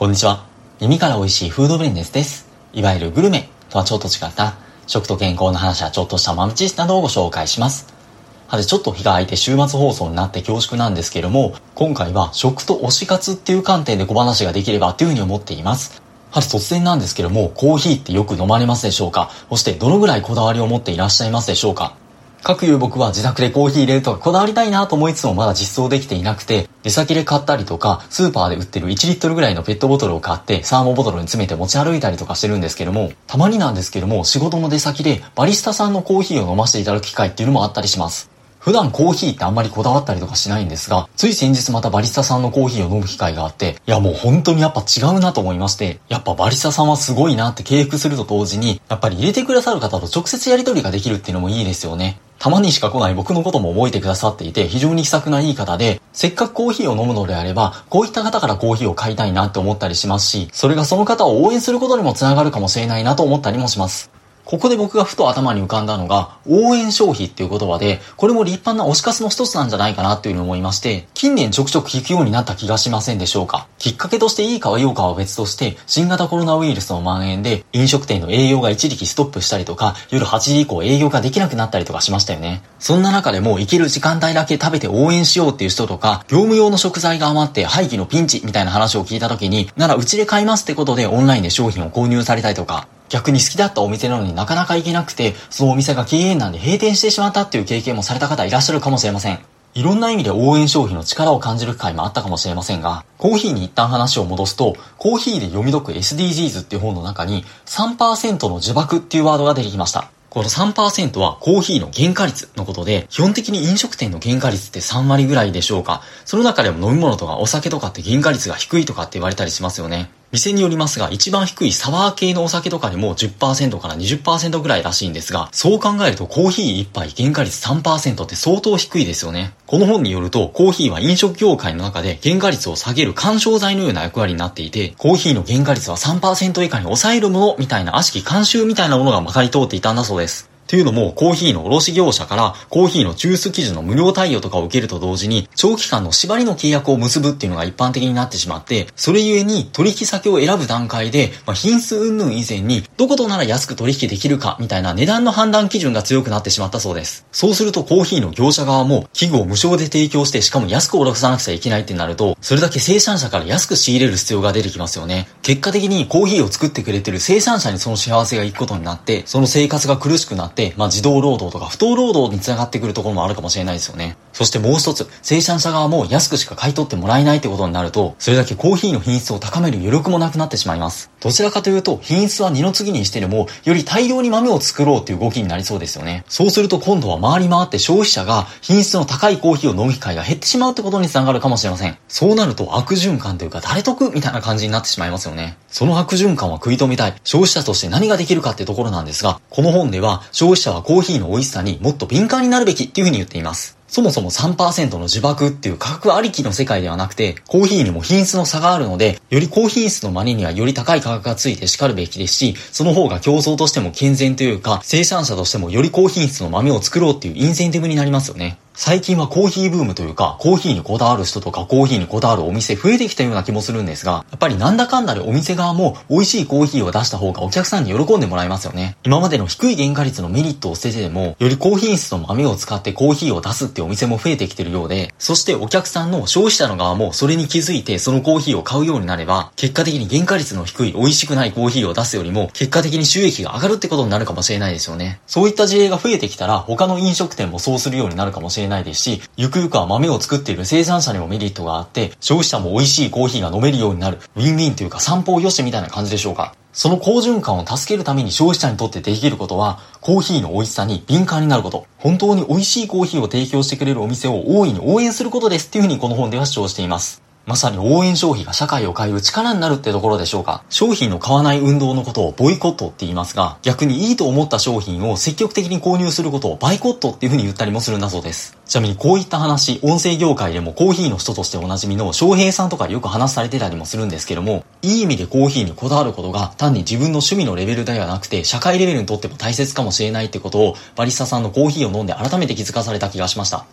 こんにちは。耳から美味しいフードブレンデスです。いわゆるグルメとはちょっと違った食と健康の話やちょっとした豆知識などをご紹介します。はてちょっと日が空いて週末放送になって恐縮なんですけども、今回は食と推し活っていう観点で小話ができればというふうに思っています。はて突然なんですけども、コーヒーってよく飲まれますでしょうか？そしてどのぐらいこだわりを持っていらっしゃいますでしょうか？各いう僕は自宅でコーヒー入れるとかこだわりたいなと思いつつもまだ実装できていなくて、出先で買ったりとか、スーパーで売ってる1リットルぐらいのペットボトルを買って、サーモボトルに詰めて持ち歩いたりとかしてるんですけども、たまになんですけども、仕事の出先でバリスタさんのコーヒーを飲ませていただく機会っていうのもあったりします。普段コーヒーってあんまりこだわったりとかしないんですが、つい先日またバリスタさんのコーヒーを飲む機会があって、いやもう本当にやっぱ違うなと思いまして、やっぱバリスタさんはすごいなって敬服すると同時に、やっぱり入れてくださる方と直接やり取りができるっていうのもいいですよね。たまにしか来ない僕のことも覚えてくださっていて、非常に気さくないい方で、せっかくコーヒーを飲むのであれば、こういった方からコーヒーを買いたいなって思ったりしますし、それがその方を応援することにもつながるかもしれないなと思ったりもします。ここで僕がふと頭に浮かんだのが、応援消費っていう言葉で、これも立派な推し活の一つなんじゃないかなっていうふうに思いまして、近年ちょくちょく聞くようになった気がしませんでしょうか？きっかけとしていいか悪いかは別として、新型コロナウイルスの蔓延で、飲食店の営業が一時期ストップしたりとか、夜8時以降営業ができなくなったりとかしましたよね。そんな中でも、行ける時間帯だけ食べて応援しようっていう人とか、業務用の食材が余って廃棄のピンチみたいな話を聞いた時に、ならうちで買いますってことでオンラインで商品を購入されたりとか、逆に好きだったお店なのになかなか行けなくて、そのお店が経営難で閉店してしまったっていう経験もされた方いらっしゃるかもしれません。いろんな意味で応援消費の力を感じる機会もあったかもしれませんが、コーヒーに一旦話を戻すと、コーヒーで読み解く SDGs っていう本の中に3%の呪縛っていうワードが出てきました。この3%はコーヒーの原価率のことで、基本的に飲食店の原価率って3割ぐらいでしょうか。その中でも飲み物とかお酒とかって原価率が低いとかって言われたりしますよね。店によりますが、一番低いサワー系のお酒とかでも10%から20%ぐらいらしいんですが、そう考えるとコーヒー1杯原価率3%って相当低いですよね。この本によると、コーヒーは飲食業界の中で原価率を下げる干渉剤のような役割になっていて、コーヒーの原価率は3%以下に抑えるものみたいな悪しき慣習みたいなものがまかり通っていたんだそうです。というのも、コーヒーの卸業者からコーヒーの抽出基準の無料対応とかを受けると同時に、長期間の縛りの契約を結ぶっていうのが一般的になってしまって、それゆえに取引先を選ぶ段階で、まあ、品質云々以前に、どことなら安く取引できるかみたいな値段の判断基準が強くなってしまったそうです。そうするとコーヒーの業者側も器具を無償で提供して、しかも安く卸さなくちゃいけないってなると、それだけ生産者から安く仕入れる必要が出てきますよね。結果的にコーヒーを作ってくれてる生産者にその幸せがいくことになって、その生活が苦しくなって、まあ、自動労働働とか不当労働につながってくるところもあるかもしれないですよね。そしてもう一つ、生産者側も安くしか買い取ってもらえないってことになると、それだけコーヒーの品質を高める余力もなくなってしまいます。どちらかというと、品質は二の次にしてでも、より大量に豆を作ろうっていう動きになりそうですよね。そうすると今度は回り回って消費者が品質の高いコーヒーを飲む機会が減ってしまうってことにつながるかもしれません。そうなると悪循環というか誰得みたいな感じになってしまいますよね。その悪循環は食い止めたい。消費者として何ができるかってところなんですが、この本では消費者はコーヒーの美味しさにもっと敏感になるべきっていうふうに言っています。そもそも3%の呪縛っていう価格ありきの世界ではなくて、コーヒーにも品質の差があるので、より高品質のマネにはより高い価格がついて叱るべきですし、その方が競争としても健全というか、生産者としてもより高品質の豆を作ろうっていうインセンティブになりますよね。最近はコーヒーブームというか、コーヒーにこだわる人とかコーヒーにこだわるお店増えてきたような気もするんですが、やっぱりなんだかんだでお店側も美味しいコーヒーを出した方がお客さんに喜んでもらえますよね。今までの低い原価率のメリットを捨ててでも、より高品質の豆を使ってコーヒーを出すってお店も増えてきてるようで、そしてお客さんの消費者の側もそれに気づいてそのコーヒーを買うようになれば、結果的に原価率の低い美味しくないコーヒーを出すよりも、結果的に収益が上がるってことになるかもしれないですよね。そういった事例が増えてきたら、他の飲食店もそうするようになるかもしれないないですし、ゆくゆくは豆を作っている生産者にもメリットがあって、消費者も美味しいコーヒーが飲めるようになる。ウィンウィンというか散歩をよしみたいな感じでしょうか。その好循環を助けるために消費者にとってできることは、コーヒーの美味しさに敏感になること。本当に美味しいコーヒーを提供してくれるお店を大いに応援することですっていうふうにこの本では主張しています。まさに応援消費が社会を変える力になるってところでしょうか。商品の買わない運動のことをボイコットって言いますが、逆にいいと思った商品を積極的に購入することをバイコットっていう風に言ったりもするんだそうです。ちなみにこういった話、音声業界でもコーヒーの人としておなじみの翔平さんとかよく話されてたりもするんですけども、いい意味でコーヒーにこだわることが単に自分の趣味のレベルではなくて、社会レベルにとっても大切かもしれないってことを、バリスタさんのコーヒーを飲んで改めて気づかされた気がしました。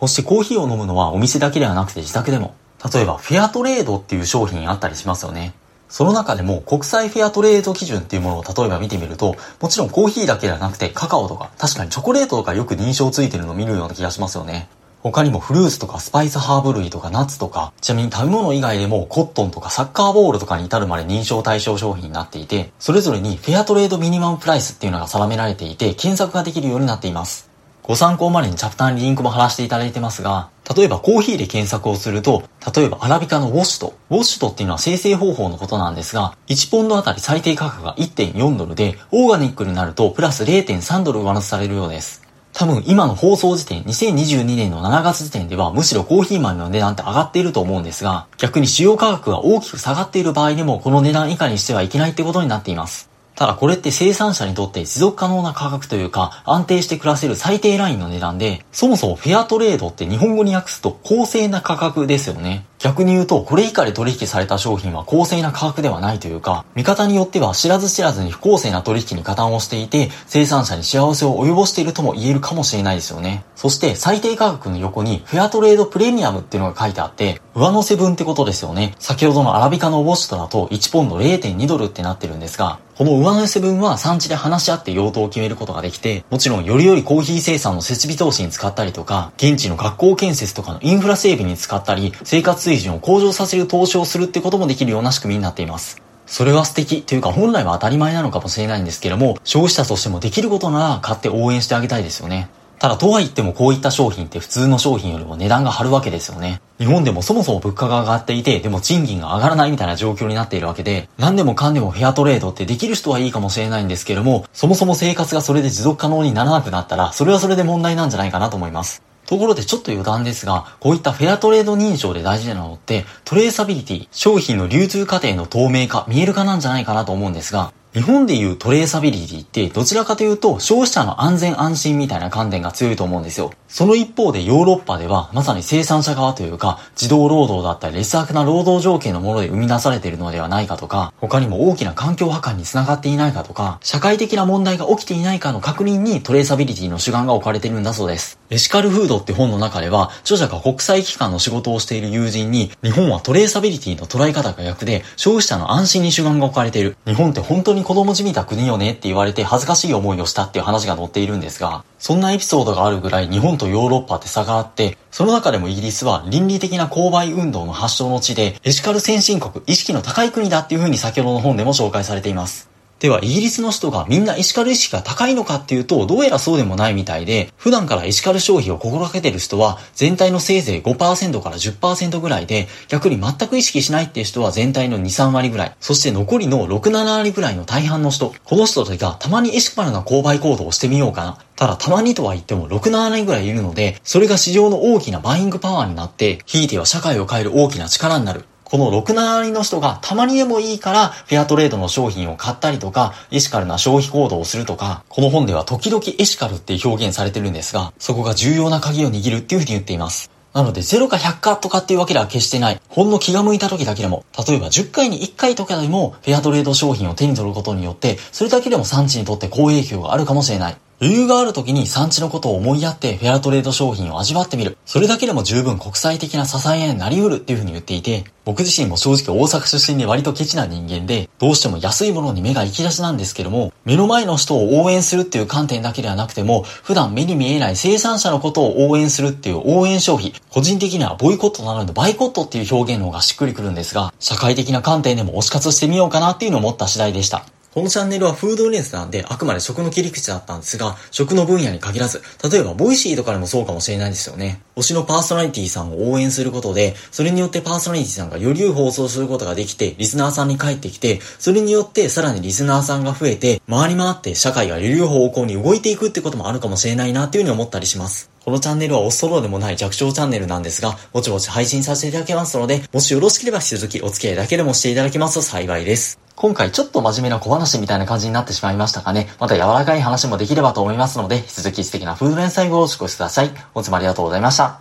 そしてコーヒーを飲むのはお店だけではなくて自宅でも。例えば、フェアトレードっていう商品あったりしますよね。その中でも国際フェアトレード基準っていうものを例えば見てみると、もちろんコーヒーだけではなくてカカオとか、確かにチョコレートとかよく認証ついてるのを見るような気がしますよね。他にもフルーツとかスパイスハーブ類とかナッツとか、ちなみに食べ物以外でもコットンとかサッカーボールとかに至るまで認証対象商品になっていて、それぞれにフェアトレードミニマムプライスっていうのが定められていて、検索ができるようになっています。ご参考までにチャプターにリンクも貼らせていただいてますが、例えばコーヒーで検索をすると、例えばアラビカのウォッシュト。ウォッシュトっていうのは生成方法のことなんですが、1ポンドあたり最低価格が1.4ドルで、オーガニックになるとプラス0.3ドル上乗せされるようです。多分今の放送時点、2022年の7月時点ではむしろコーヒー豆の値段って上がっていると思うんですが、逆に使用価格が大きく下がっている場合でもこの値段以下にしてはいけないってことになっています。ただこれって生産者にとって持続可能な価格というか安定して暮らせる最低ラインの値段で、そもそもフェアトレードって日本語に訳すと公正な価格ですよね。逆に言うと、これ以下で取引された商品は公正な価格ではないというか、見方によっては知らず知らずに不公正な取引に加担をしていて、生産者に幸せを及ぼしているとも言えるかもしれないですよね。そして最低価格の横にフェアトレードプレミアムっていうのが書いてあって、上乗せ分ってことですよね。先ほどのアラビカのウォッシュトだと1ポンド0.2ドルってなってるんですが、この上乗せ分は産地で話し合って用途を決めることができて、もちろんよりよりコーヒー生産の設備投資に使ったりとか、現地の学校建設とかのインフラ整備に使ったり、生活水準を向上させる投資をするってこともできるような仕組みになっています。それは素敵というか本来は当たり前なのかもしれないんですけども、消費者としてもできることなら買って応援してあげたいですよね。ただとは言ってもこういった商品って普通の商品よりも値段が張るわけですよね。日本でもそもそも物価が上がっていて、でも賃金が上がらないみたいな状況になっているわけで、何でもかんでもフェアトレードってできる人はいいかもしれないんですけども、そもそも生活がそれで持続可能にならなくなったら、それはそれで問題なんじゃないかなと思います。ところでちょっと余談ですが、こういったフェアトレード認証で大事なのって、トレーサビリティ、商品の流通過程の透明化、見える化なんじゃないかなと思うんですが、日本でいうトレーサビリティってどちらかというと消費者の安全安心みたいな観点が強いと思うんですよ。その一方でヨーロッパではまさに生産者側というか自動労働だったり劣悪な労働条件のもので生み出されているのではないかとか他にも大きな環境破壊につながっていないかとか社会的な問題が起きていないかの確認にトレーサビリティの主眼が置かれているんだそうです。エシカルフードって本の中では著者が国際機関の仕事をしている友人に日本はトレーサビリティの捉え方が逆で消費者の安心に主眼が置かれている。日本って本当にに子供じみた国国よねって言われて恥ずかしい思いをしたっていう話が載っているんですが、そんなエピソードがあるぐらい日本とヨーロッパって差があって、その中でもイギリスは倫理的な購買運動の発祥の地で、エシカル先進国、意識の高い国だっていう風に先ほどの本でも紹介されています。では、イギリスの人がみんなエシカル意識が高いのかっていうと、どうやらそうでもないみたいで、普段からエシカル消費を心がけてる人は、全体のせいぜい5%から10%ぐらいで、逆に全く意識しないっていう人は全体の2、3割ぐらい。そして残りの6、7割ぐらいの大半の人。この人たちがたまにエシカルな購買行動をしてみようかな。ただたまにとは言っても6、7割ぐらいいるので、それが市場の大きなバイングパワーになって、ひいては社会を変える大きな力になる。この6、7割の人がたまにでもいいからフェアトレードの商品を買ったりとか、エシカルな消費行動をするとか、この本では時々エシカルって表現されてるんですが、そこが重要な鍵を握るっていうふうに言っています。なので0か100かとかっていうわけでは決してない。ほんの気が向いた時だけでも、例えば10回に1回とかでもフェアトレード商品を手に取ることによって、それだけでも産地にとって好影響があるかもしれない。余裕がある時に産地のことを思いやってフェアトレード商品を味わってみる。それだけでも十分国際的な支えになり得るっていう風に言っていて、僕自身も正直大阪出身で割とケチな人間で、どうしても安いものに目が行き出しなんですけども、目の前の人を応援するっていう観点だけではなくても、普段目に見えない生産者のことを応援するっていう応援消費、個人的にはボイコットなのでバイコットっていう表現の方がしっくりくるんですが、社会的な観点でも推し活してみようかなっていうのを思った次第でした。このチャンネルはフードレンスなんで、あくまで食の切り口だったんですが、食の分野に限らず、例えば Voicy とかでもそうかもしれないですよね。推しのパーソナリティさんを応援することで、それによってパーソナリティさんがより良い放送することができて、リスナーさんに帰ってきて、それによってさらにリスナーさんが増えて、回り回って社会がより良い方向に動いていくってこともあるかもしれないなっていうふうに思ったりします。このチャンネルはオストローでもない弱小チャンネルなんですが、ぼちぼち配信させていただけますので、もしよろしければ引き続きお付き合いだけでもしていただけますと幸いです。今回ちょっと真面目な小話みたいな感じになってしまいましたかね、また柔らかい話もできればと思いますので、引き続き素敵なフード連載をお過ごしください。本日もありがとうございました。